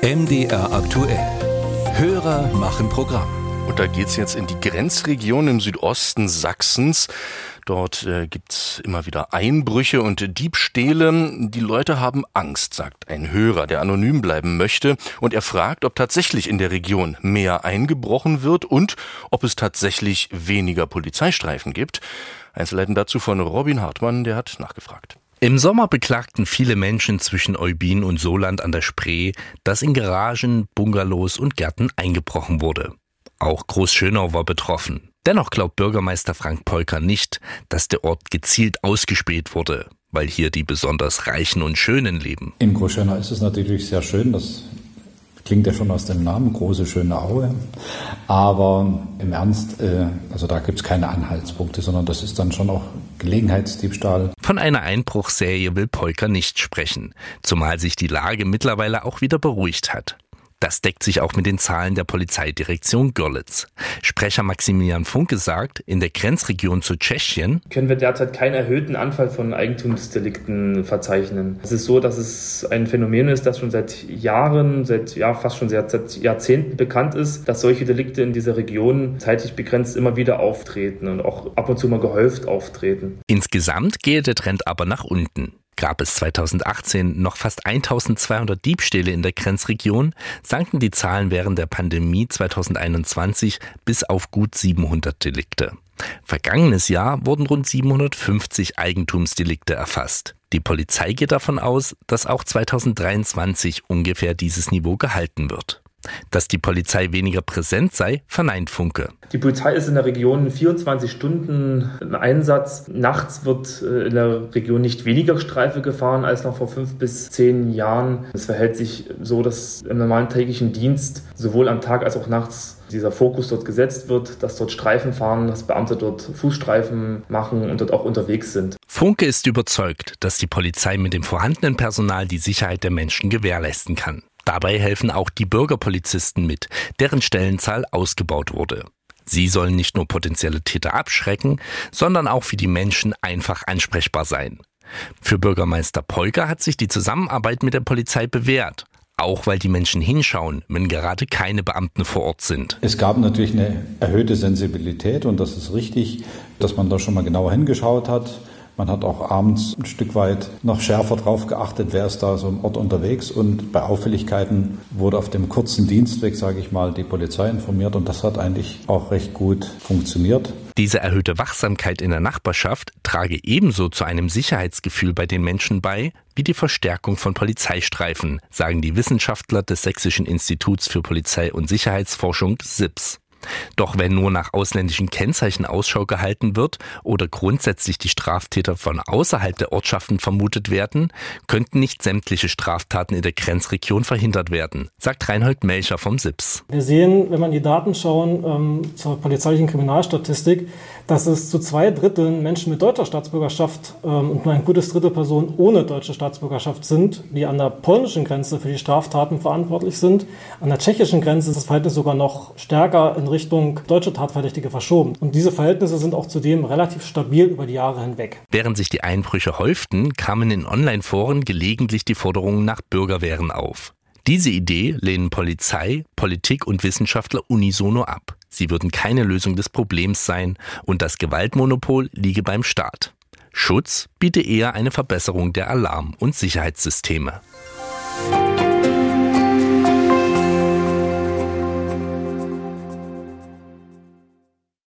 MDR aktuell. Hörer machen Programm. Und da geht's jetzt in die Grenzregion im Südosten Sachsens. Dort äh, gibt's immer wieder Einbrüche und Diebstähle. Die Leute haben Angst, sagt ein Hörer, der anonym bleiben möchte. Und er fragt, ob tatsächlich in der Region mehr eingebrochen wird und ob es tatsächlich weniger Polizeistreifen gibt. Einzelheiten dazu von Robin Hartmann, der hat nachgefragt. Im Sommer beklagten viele Menschen zwischen Eubin und Soland an der Spree, dass in Garagen, Bungalows und Gärten eingebrochen wurde. Auch Großschönau war betroffen. Dennoch glaubt Bürgermeister Frank Polker nicht, dass der Ort gezielt ausgespäht wurde, weil hier die besonders Reichen und Schönen leben. In Großschönau ist es natürlich sehr schön, das klingt ja schon aus dem Namen, große, schöne Aue. Aber im Ernst, äh, also da gibt es keine Anhaltspunkte, sondern das ist dann schon auch Gelegenheitsdiebstahl. Von einer Einbruchserie will Polker nicht sprechen, zumal sich die Lage mittlerweile auch wieder beruhigt hat. Das deckt sich auch mit den Zahlen der Polizeidirektion Görlitz. Sprecher Maximilian Funke sagt, in der Grenzregion zu Tschechien können wir derzeit keinen erhöhten Anfall von Eigentumsdelikten verzeichnen. Es ist so, dass es ein Phänomen ist, das schon seit Jahren, seit ja fast schon seit, seit Jahrzehnten bekannt ist, dass solche Delikte in dieser Region zeitlich begrenzt immer wieder auftreten und auch ab und zu mal gehäuft auftreten. Insgesamt gehe der Trend aber nach unten. Gab es 2018 noch fast 1200 Diebstähle in der Grenzregion, sanken die Zahlen während der Pandemie 2021 bis auf gut 700 Delikte. Vergangenes Jahr wurden rund 750 Eigentumsdelikte erfasst. Die Polizei geht davon aus, dass auch 2023 ungefähr dieses Niveau gehalten wird. Dass die Polizei weniger präsent sei, verneint Funke. Die Polizei ist in der Region 24 Stunden im Einsatz. Nachts wird äh, in der Region nicht weniger Streife gefahren als noch vor fünf bis zehn Jahren. Es verhält sich so, dass im normalen täglichen Dienst sowohl am Tag als auch nachts dieser Fokus dort gesetzt wird, dass dort Streifen fahren, dass Beamte dort Fußstreifen machen und dort auch unterwegs sind. Funke ist überzeugt, dass die Polizei mit dem vorhandenen Personal die Sicherheit der Menschen gewährleisten kann. Dabei helfen auch die Bürgerpolizisten mit, deren Stellenzahl ausgebaut wurde. Sie sollen nicht nur potenzielle Täter abschrecken, sondern auch für die Menschen einfach ansprechbar sein. Für Bürgermeister Polger hat sich die Zusammenarbeit mit der Polizei bewährt. Auch weil die Menschen hinschauen, wenn gerade keine Beamten vor Ort sind. Es gab natürlich eine erhöhte Sensibilität und das ist richtig, dass man da schon mal genauer hingeschaut hat. Man hat auch abends ein Stück weit noch schärfer drauf geachtet, wer ist da so im Ort unterwegs. Und bei Auffälligkeiten wurde auf dem kurzen Dienstweg, sage ich mal, die Polizei informiert. Und das hat eigentlich auch recht gut funktioniert. Diese erhöhte Wachsamkeit in der Nachbarschaft trage ebenso zu einem Sicherheitsgefühl bei den Menschen bei, wie die Verstärkung von Polizeistreifen, sagen die Wissenschaftler des Sächsischen Instituts für Polizei- und Sicherheitsforschung SIPS. Doch wenn nur nach ausländischen Kennzeichen Ausschau gehalten wird oder grundsätzlich die Straftäter von außerhalb der Ortschaften vermutet werden, könnten nicht sämtliche Straftaten in der Grenzregion verhindert werden, sagt Reinhold Melcher vom SIPS. Wir sehen, wenn man die Daten schauen ähm, zur polizeilichen Kriminalstatistik, dass es zu zwei Dritteln Menschen mit deutscher Staatsbürgerschaft ähm, und nur ein gutes Drittel Personen ohne deutsche Staatsbürgerschaft sind, die an der polnischen Grenze für die Straftaten verantwortlich sind. An der tschechischen Grenze ist das Verhältnis sogar noch stärker Richtung deutsche Tatverdächtige verschoben. Und diese Verhältnisse sind auch zudem relativ stabil über die Jahre hinweg. Während sich die Einbrüche häuften, kamen in Online-Foren gelegentlich die Forderungen nach Bürgerwehren auf. Diese Idee lehnen Polizei, Politik und Wissenschaftler unisono ab. Sie würden keine Lösung des Problems sein und das Gewaltmonopol liege beim Staat. Schutz biete eher eine Verbesserung der Alarm- und Sicherheitssysteme.